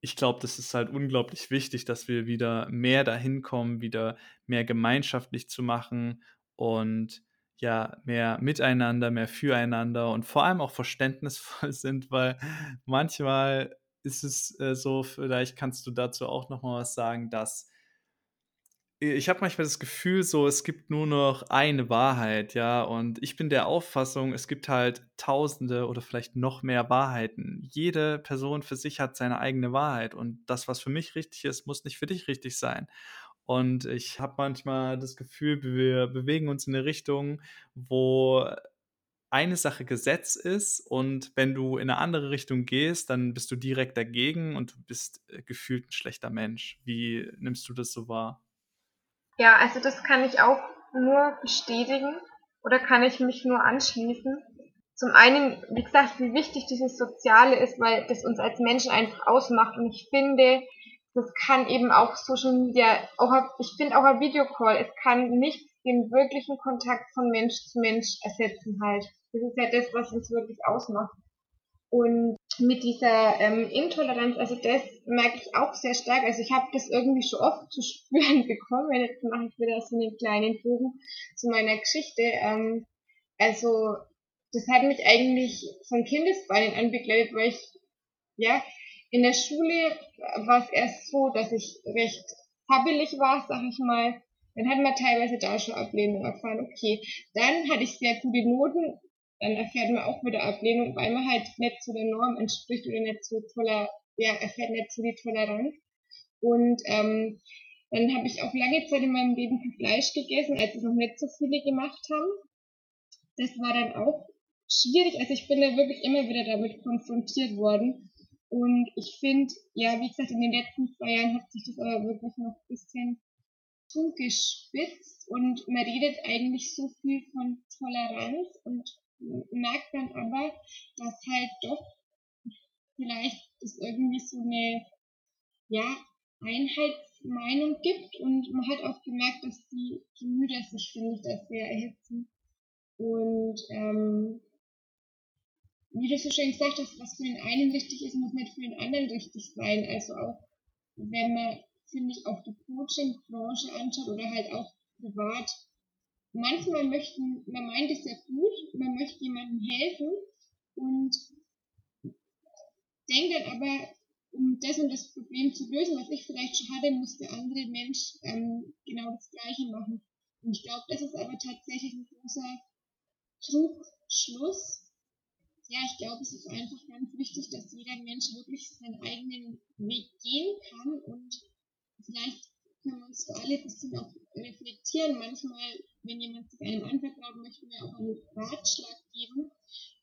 Ich glaube, das ist halt unglaublich wichtig, dass wir wieder mehr dahin kommen, wieder mehr gemeinschaftlich zu machen und ja, mehr miteinander, mehr füreinander und vor allem auch verständnisvoll sind, weil manchmal ist es äh, so, vielleicht kannst du dazu auch noch mal was sagen, dass ich habe manchmal das Gefühl, so es gibt nur noch eine Wahrheit, ja, und ich bin der Auffassung, es gibt halt Tausende oder vielleicht noch mehr Wahrheiten. Jede Person für sich hat seine eigene Wahrheit und das, was für mich richtig ist, muss nicht für dich richtig sein. Und ich habe manchmal das Gefühl, wir bewegen uns in eine Richtung, wo eine Sache Gesetz ist und wenn du in eine andere Richtung gehst, dann bist du direkt dagegen und du bist äh, gefühlt ein schlechter Mensch. Wie nimmst du das so wahr? Ja, also das kann ich auch nur bestätigen. oder kann ich mich nur anschließen? Zum einen, wie gesagt, wie wichtig dieses Soziale ist, weil das uns als Menschen einfach ausmacht. Und ich finde, das kann eben auch Social Media, auch, ich finde auch ein Videocall, es kann nicht den wirklichen Kontakt von Mensch zu Mensch ersetzen halt. Das ist ja das, was uns wirklich ausmacht. Und mit dieser ähm, Intoleranz, also das merke ich auch sehr stark. Also ich habe das irgendwie schon oft zu spüren bekommen. Jetzt mache ich wieder so einen kleinen Bogen zu meiner Geschichte. Ähm, also das hat mich eigentlich von Kindesbeinen an begleitet, weil ich, ja, in der Schule war es erst so, dass ich recht habbelig war, sag ich mal. Dann hat man teilweise da schon Ablehnung erfahren. Okay, dann hatte ich sehr gute Noten, dann erfährt man auch wieder Ablehnung, weil man halt nicht zu der Norm entspricht oder nicht so toller, ja, erfährt nicht so die Toleranz. Und ähm, dann habe ich auch lange Zeit in meinem Leben kein Fleisch gegessen, als es noch nicht so viele gemacht haben. Das war dann auch schwierig. Also ich bin da wirklich immer wieder damit konfrontiert worden. Und ich finde, ja, wie gesagt, in den letzten zwei Jahren hat sich das aber wirklich noch ein bisschen zugespitzt und man redet eigentlich so viel von Toleranz und merkt dann aber, dass halt doch vielleicht es irgendwie so eine ja, Einheitsmeinung gibt und man hat auch gemerkt, dass die Gemüter sich, ich, da sehr erhitzen. Und ähm, wie du so schön gesagt hast, was für den einen wichtig ist, muss nicht für den anderen richtig sein. Also auch wenn man, finde ich, auch die Coaching-Branche anschaut oder halt auch privat, manchmal möchten, man meint es ja gut, man möchte jemandem helfen und denkt dann aber, um das und das Problem zu lösen, was ich vielleicht schon hatte, muss der andere Mensch ähm, genau das Gleiche machen. Und ich glaube, das ist aber tatsächlich ein großer Trugschluss. Ja, ich glaube, es ist einfach ganz wichtig, dass jeder Mensch wirklich seinen eigenen Weg gehen kann und vielleicht können ein bisschen auch reflektieren. Manchmal, wenn jemand sich einem anvertraut, möchten wir auch einen Ratschlag geben.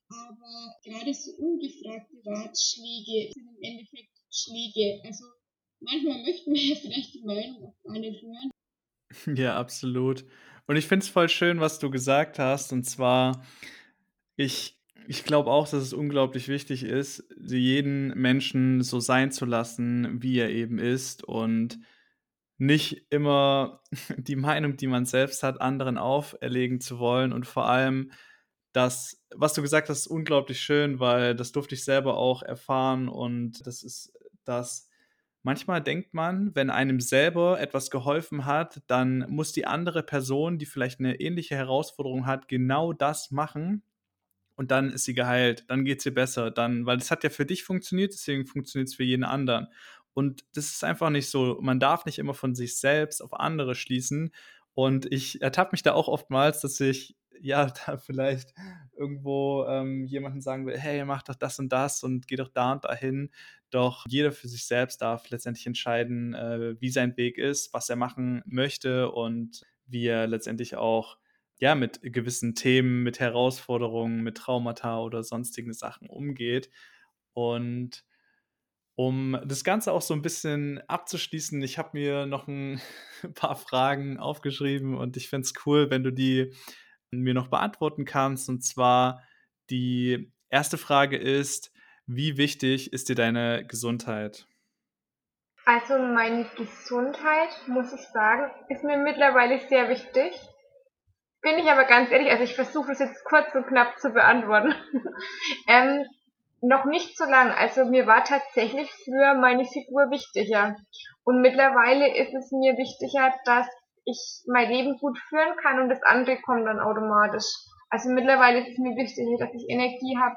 Aber gerade so ungefragte Ratschläge sind im Endeffekt Schläge. Also manchmal möchten wir ja vielleicht die Meinung auch gar nicht hören. Ja, absolut. Und ich finde es voll schön, was du gesagt hast. Und zwar, ich, ich glaube auch, dass es unglaublich wichtig ist, jeden Menschen so sein zu lassen, wie er eben ist. Und nicht immer die Meinung, die man selbst hat, anderen auferlegen zu wollen und vor allem das, was du gesagt hast, ist unglaublich schön, weil das durfte ich selber auch erfahren und das ist das. Manchmal denkt man, wenn einem selber etwas geholfen hat, dann muss die andere Person, die vielleicht eine ähnliche Herausforderung hat, genau das machen und dann ist sie geheilt, dann geht es ihr besser, dann, weil es hat ja für dich funktioniert, deswegen funktioniert es für jeden anderen. Und das ist einfach nicht so. Man darf nicht immer von sich selbst auf andere schließen. Und ich ertappe mich da auch oftmals, dass ich ja da vielleicht irgendwo ähm, jemanden sagen will, hey, mach doch das und das und geh doch da und dahin. Doch jeder für sich selbst darf letztendlich entscheiden, äh, wie sein Weg ist, was er machen möchte und wie er letztendlich auch ja mit gewissen Themen, mit Herausforderungen, mit Traumata oder sonstigen Sachen umgeht. Und um das Ganze auch so ein bisschen abzuschließen, ich habe mir noch ein paar Fragen aufgeschrieben und ich fände es cool, wenn du die mir noch beantworten kannst. Und zwar die erste Frage ist: Wie wichtig ist dir deine Gesundheit? Also meine Gesundheit, muss ich sagen, ist mir mittlerweile sehr wichtig. Bin ich aber ganz ehrlich, also ich versuche es jetzt kurz und knapp zu beantworten. ähm, noch nicht so lang. Also mir war tatsächlich früher meine Figur wichtiger. Und mittlerweile ist es mir wichtiger, dass ich mein Leben gut führen kann und das andere kommt dann automatisch. Also mittlerweile ist es mir wichtiger, dass ich Energie habe,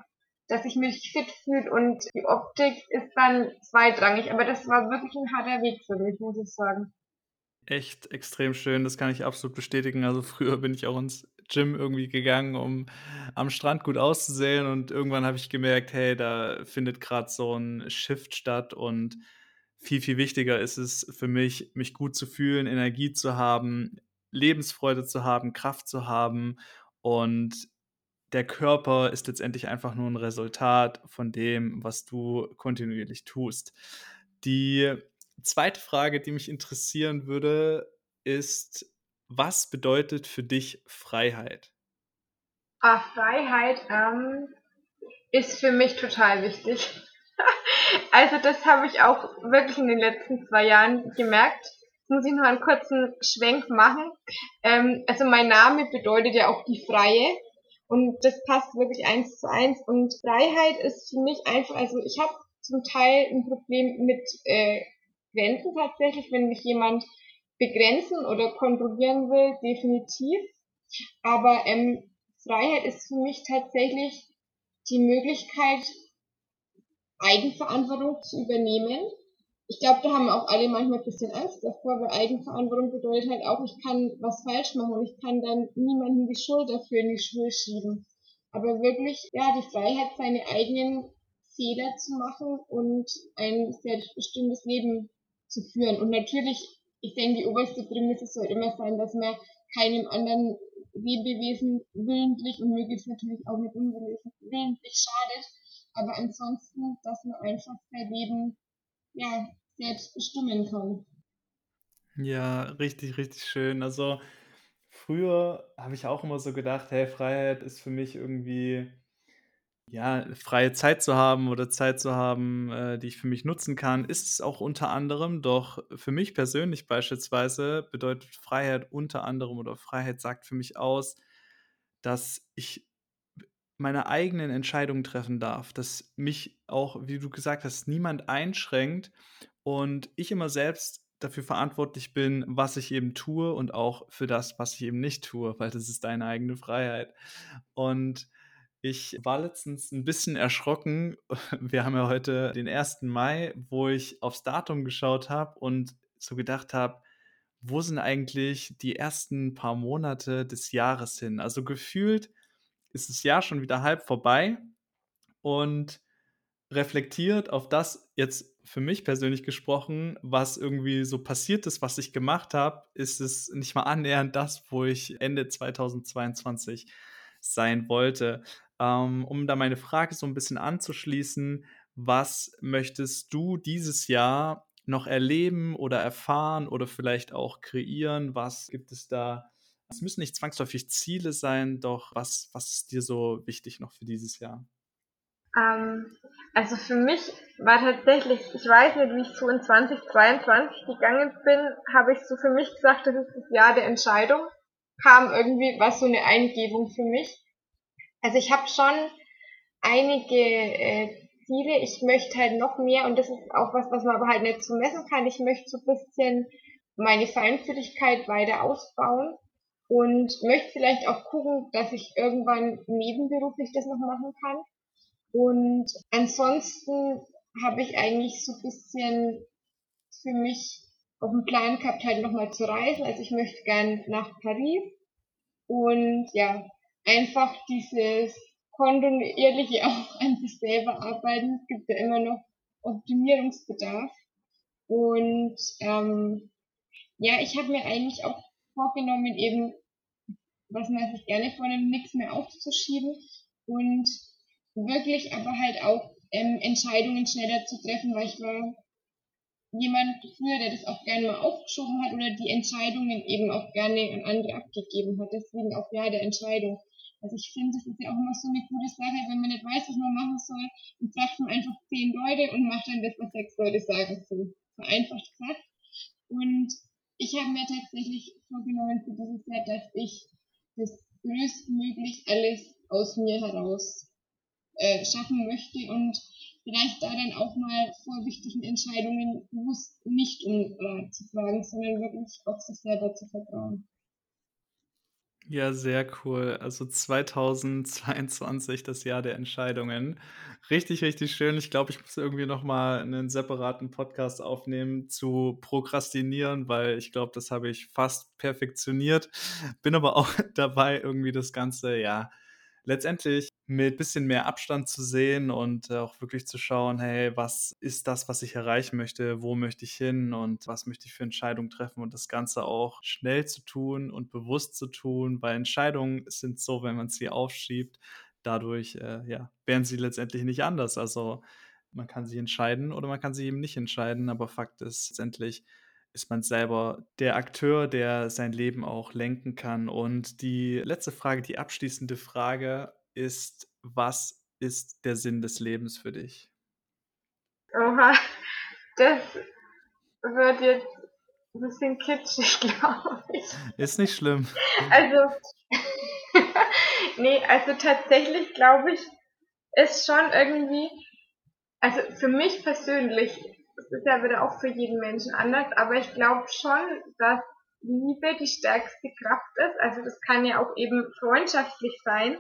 dass ich mich fit fühle und die Optik ist dann zweitrangig. Aber das war wirklich ein harter Weg für mich, muss ich sagen. Echt extrem schön, das kann ich absolut bestätigen. Also früher bin ich auch ins Gym irgendwie gegangen, um am Strand gut auszusehen. Und irgendwann habe ich gemerkt, hey, da findet gerade so ein Shift statt. Und viel, viel wichtiger ist es für mich, mich gut zu fühlen, Energie zu haben, Lebensfreude zu haben, Kraft zu haben. Und der Körper ist letztendlich einfach nur ein Resultat von dem, was du kontinuierlich tust. Die zweite Frage, die mich interessieren würde, ist, was bedeutet für dich Freiheit? Ah, Freiheit ähm, ist für mich total wichtig. also das habe ich auch wirklich in den letzten zwei Jahren gemerkt. Jetzt muss ich noch einen kurzen Schwenk machen. Ähm, also mein Name bedeutet ja auch die Freie. Und das passt wirklich eins zu eins. Und Freiheit ist für mich einfach, also ich habe zum Teil ein Problem mit äh, Grenzen tatsächlich, wenn mich jemand begrenzen oder kontrollieren will, definitiv. Aber ähm, Freiheit ist für mich tatsächlich die Möglichkeit, Eigenverantwortung zu übernehmen. Ich glaube, da haben auch alle manchmal ein bisschen Angst davor, weil Eigenverantwortung bedeutet halt auch, ich kann was falsch machen und ich kann dann niemanden die Schuld dafür in die Schuhe schieben. Aber wirklich, ja, die Freiheit, seine eigenen Fehler zu machen und ein selbstbestimmtes Leben zu führen. Und natürlich, ich denke, die oberste Prämisse soll immer sein, dass man keinem anderen Lebewesen willentlich und möglichst natürlich auch mit unwillentlich willentlich schadet. Aber ansonsten, dass man einfach sein Leben ja, selbst bestimmen kann. Ja, richtig, richtig schön. Also früher habe ich auch immer so gedacht, hey, Freiheit ist für mich irgendwie ja, freie Zeit zu haben oder Zeit zu haben, äh, die ich für mich nutzen kann, ist es auch unter anderem. Doch für mich persönlich beispielsweise bedeutet Freiheit unter anderem oder Freiheit sagt für mich aus, dass ich meine eigenen Entscheidungen treffen darf, dass mich auch, wie du gesagt hast, niemand einschränkt und ich immer selbst dafür verantwortlich bin, was ich eben tue und auch für das, was ich eben nicht tue, weil das ist deine eigene Freiheit. Und ich war letztens ein bisschen erschrocken. Wir haben ja heute den 1. Mai, wo ich aufs Datum geschaut habe und so gedacht habe, wo sind eigentlich die ersten paar Monate des Jahres hin? Also gefühlt ist das Jahr schon wieder halb vorbei und reflektiert auf das jetzt für mich persönlich gesprochen, was irgendwie so passiert ist, was ich gemacht habe, ist es nicht mal annähernd das, wo ich Ende 2022 sein wollte. Ähm, um da meine Frage so ein bisschen anzuschließen, was möchtest du dieses Jahr noch erleben oder erfahren oder vielleicht auch kreieren? Was gibt es da? Es müssen nicht zwangsläufig Ziele sein, doch was, was ist dir so wichtig noch für dieses Jahr? Ähm, also für mich war tatsächlich, ich weiß nicht, wie ich so in 2022 gegangen bin, habe ich so für mich gesagt, das ist das Jahr der Entscheidung. Kam irgendwie, war so eine Eingebung für mich. Also ich habe schon einige äh, Ziele. Ich möchte halt noch mehr und das ist auch was, was man aber halt nicht so messen kann. Ich möchte so ein bisschen meine Feinfühligkeit weiter ausbauen und möchte vielleicht auch gucken, dass ich irgendwann nebenberuflich das noch machen kann. Und ansonsten habe ich eigentlich so ein bisschen für mich auf dem Plan gehabt, halt nochmal zu reisen. Also ich möchte gern nach Paris und ja, einfach dieses kontinuierliche auch an sich selber arbeiten. Es gibt ja immer noch Optimierungsbedarf. Und ähm, ja, ich habe mir eigentlich auch vorgenommen, eben, was man sich gerne vornimmt, nichts mehr aufzuschieben und wirklich aber halt auch ähm, Entscheidungen schneller zu treffen, weil ich war jemand früher, der das auch gerne mal aufgeschoben hat oder die Entscheidungen eben auch gerne an andere abgegeben hat. Deswegen auch ja der Entscheidung. Also ich finde, das ist ja auch immer so eine gute Sache, wenn man nicht weiß, was man machen soll, dann fragt man einfach zehn Leute und macht dann das, was sechs Leute sagen. So vereinfacht gesagt. Und ich habe mir tatsächlich vorgenommen für dieses Jahr, dass ich das größtmöglich alles aus mir heraus äh, schaffen möchte und vielleicht da dann auch mal vor wichtigen Entscheidungen bewusst nicht um Rat zu fragen, sondern wirklich auf sich selber zu vertrauen. Ja, sehr cool. Also 2022, das Jahr der Entscheidungen. Richtig, richtig schön. Ich glaube, ich muss irgendwie noch mal einen separaten Podcast aufnehmen zu Prokrastinieren, weil ich glaube, das habe ich fast perfektioniert. Bin aber auch dabei, irgendwie das Ganze, ja, letztendlich mit bisschen mehr Abstand zu sehen und äh, auch wirklich zu schauen, hey, was ist das, was ich erreichen möchte, wo möchte ich hin? Und was möchte ich für Entscheidungen treffen? Und das Ganze auch schnell zu tun und bewusst zu tun, weil Entscheidungen sind so, wenn man sie aufschiebt, dadurch äh, ja, werden sie letztendlich nicht anders. Also man kann sie entscheiden oder man kann sie eben nicht entscheiden, aber Fakt ist letztendlich, ist man selber der Akteur, der sein Leben auch lenken kann. Und die letzte Frage, die abschließende Frage ist: Was ist der Sinn des Lebens für dich? Oha, das wird jetzt ein bisschen kitschig, glaube ich. Ist nicht schlimm. Also, ne, also tatsächlich glaube ich, ist schon irgendwie also für mich persönlich, das ist ja wieder auch für jeden Menschen anders, aber ich glaube schon, dass Liebe die stärkste Kraft ist. Also das kann ja auch eben freundschaftlich sein.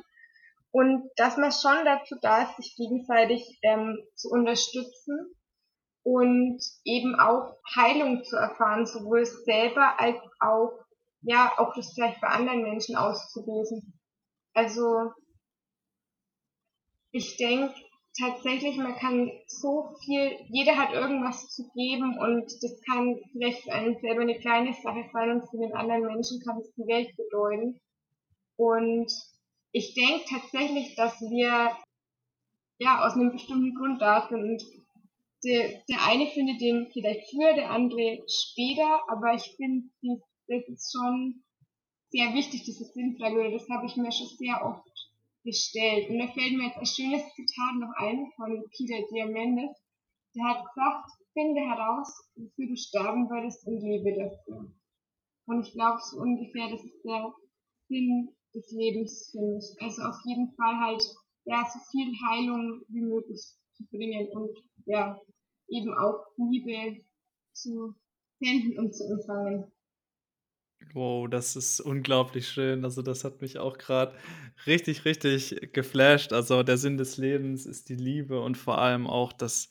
Und dass man schon dazu da ist, sich gegenseitig ähm, zu unterstützen und eben auch Heilung zu erfahren, sowohl selber als auch, ja, auch das vielleicht bei anderen Menschen auszulösen. Also, ich denke tatsächlich, man kann so viel, jeder hat irgendwas zu geben und das kann vielleicht für einen selber eine kleine Sache sein und für den anderen Menschen kann es die Welt bedeuten. Und ich denke tatsächlich, dass wir ja aus einem bestimmten Grund da sind und der, der eine findet den vielleicht früher, der andere später, aber ich finde, das ist schon sehr wichtig, diese Sinnfrage, das habe ich mir schon sehr oft gestellt. Und da fällt mir jetzt ein schönes Zitat noch ein von Peter Diamandis. Der hat gesagt, finde heraus, wofür du sterben würdest und lebe dafür. Und ich glaube, so ungefähr, das ist der Sinn des Lebens für mich. Also auf jeden Fall halt, ja, so viel Heilung wie möglich zu bringen und ja, eben auch Liebe zu senden und zu empfangen. Wow, das ist unglaublich schön. Also, das hat mich auch gerade richtig, richtig geflasht. Also, der Sinn des Lebens ist die Liebe und vor allem auch das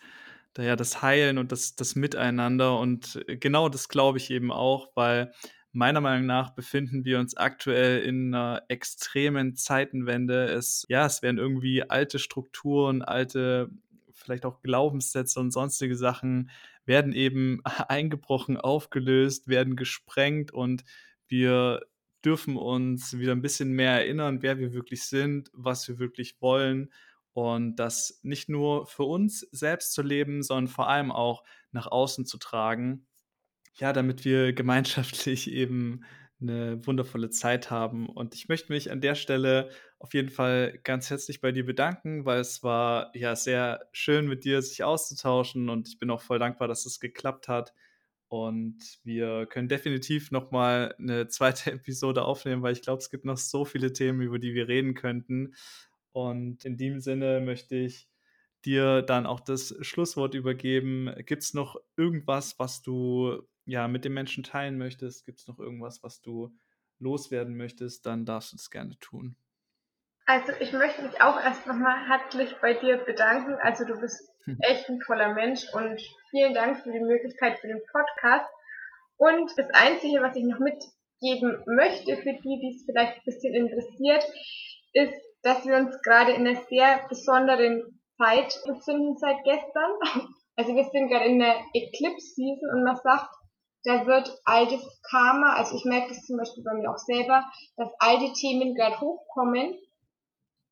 da ja, das Heilen und das das Miteinander und genau das glaube ich eben auch, weil meiner Meinung nach befinden wir uns aktuell in einer extremen Zeitenwende. Es ja, es werden irgendwie alte Strukturen, alte vielleicht auch Glaubenssätze und sonstige Sachen werden eben eingebrochen, aufgelöst, werden gesprengt und wir dürfen uns wieder ein bisschen mehr erinnern, wer wir wirklich sind, was wir wirklich wollen und das nicht nur für uns selbst zu leben, sondern vor allem auch nach außen zu tragen. Ja, damit wir gemeinschaftlich eben eine wundervolle Zeit haben. Und ich möchte mich an der Stelle auf jeden Fall ganz herzlich bei dir bedanken, weil es war ja sehr schön mit dir sich auszutauschen und ich bin auch voll dankbar, dass es geklappt hat. Und wir können definitiv noch mal eine zweite Episode aufnehmen, weil ich glaube, es gibt noch so viele Themen, über die wir reden könnten. Und in dem Sinne möchte ich dir dann auch das Schlusswort übergeben. Gibt es noch irgendwas, was du ja, mit den Menschen teilen möchtest, gibt es noch irgendwas, was du loswerden möchtest, dann darfst du das gerne tun. Also ich möchte mich auch erst nochmal herzlich bei dir bedanken. Also du bist hm. echt ein toller Mensch und vielen Dank für die Möglichkeit für den Podcast. Und das Einzige, was ich noch mitgeben möchte für die, die es vielleicht ein bisschen interessiert, ist, dass wir uns gerade in einer sehr besonderen Zeit befinden seit gestern. Also wir sind gerade in der Eclipse-Season und man sagt, da wird altes Karma, also ich merke das zum Beispiel bei mir auch selber, dass alte Themen gerade hochkommen.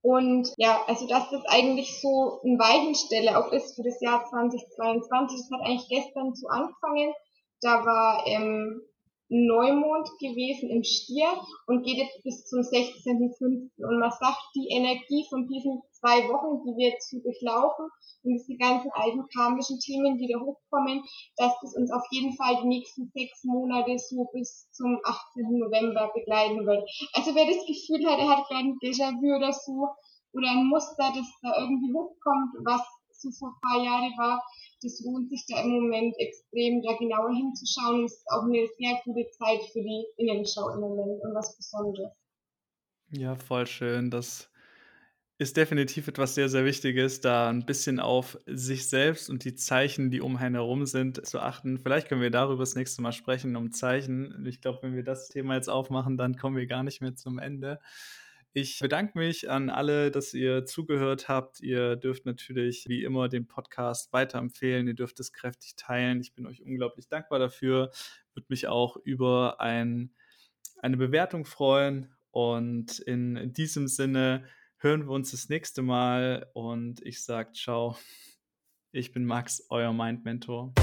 Und ja, also dass das eigentlich so ein Weichenstelle auch ist für das Jahr 2022. Das hat eigentlich gestern so angefangen. Da war ähm, Neumond gewesen im Stier und geht jetzt bis zum 16.05. Und man sagt, die Energie von diesen zwei Wochen, die wir jetzt durchlaufen und diese ganzen alten karmischen Themen, die da hochkommen, dass das uns auf jeden Fall die nächsten sechs Monate so bis zum 18. November begleiten wird. Also wer das Gefühl hat, er hat gerade ein Déjà-vu oder so, oder ein Muster, das da irgendwie hochkommt, was so vor ein paar Jahren war, das lohnt sich da im Moment extrem, da genauer hinzuschauen. Es ist auch eine sehr gute Zeit für die Innenschau im Moment und was Besonderes. Ja, voll schön. Das ist definitiv etwas sehr, sehr Wichtiges, da ein bisschen auf sich selbst und die Zeichen, die um einen herum sind, zu achten. Vielleicht können wir darüber das nächste Mal sprechen, um Zeichen. Ich glaube, wenn wir das Thema jetzt aufmachen, dann kommen wir gar nicht mehr zum Ende. Ich bedanke mich an alle, dass ihr zugehört habt. Ihr dürft natürlich wie immer den Podcast weiterempfehlen. Ihr dürft es kräftig teilen. Ich bin euch unglaublich dankbar dafür. Würde mich auch über ein, eine Bewertung freuen. Und in diesem Sinne hören wir uns das nächste Mal und ich sage ciao. Ich bin Max, euer Mind Mentor.